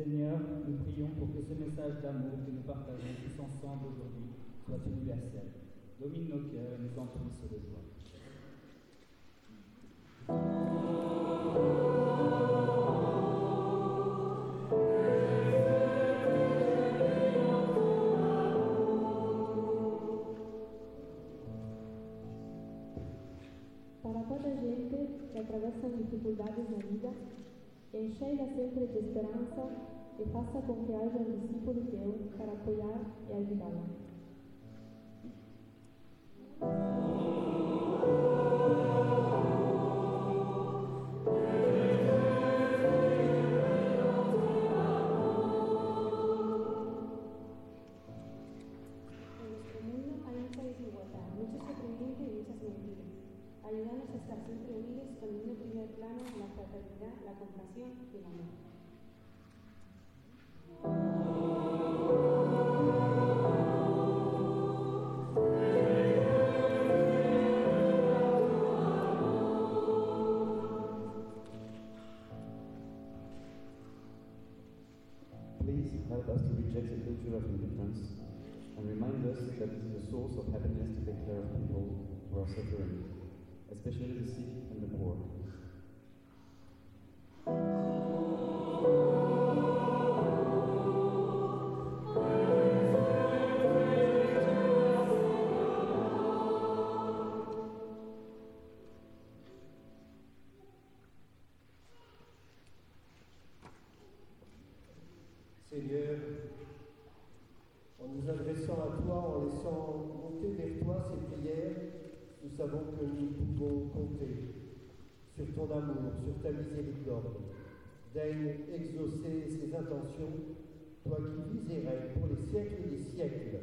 Seigneur, nous prions pour que ce message d'amour que nous partageons tous ensemble aujourd'hui soit universel. Domine nos cœurs et nous emplisse de joie. Para toda gente que atravessa dificuldades na vida, enchei-la sempre de esperança que pasa confiar en el simple para apoyar y ayudar. En nuestro mundo hay mucha desigualdad, muchos sorprendentes y muchas mentiras. Ayúdanos a estar siempre unidos con este primer plano la fraternidad, la compasión y la amor. Help us to reject the culture of indifference and remind us that it is a source of happiness to take care of people who are suffering, especially the sick and the poor. Seigneur, en nous adressant à toi, en laissant monter vers toi ces prières, nous savons que nous pouvons compter sur ton amour, sur ta miséricorde. Daigne exaucer ces intentions, toi qui vis et règnes pour les siècles des siècles.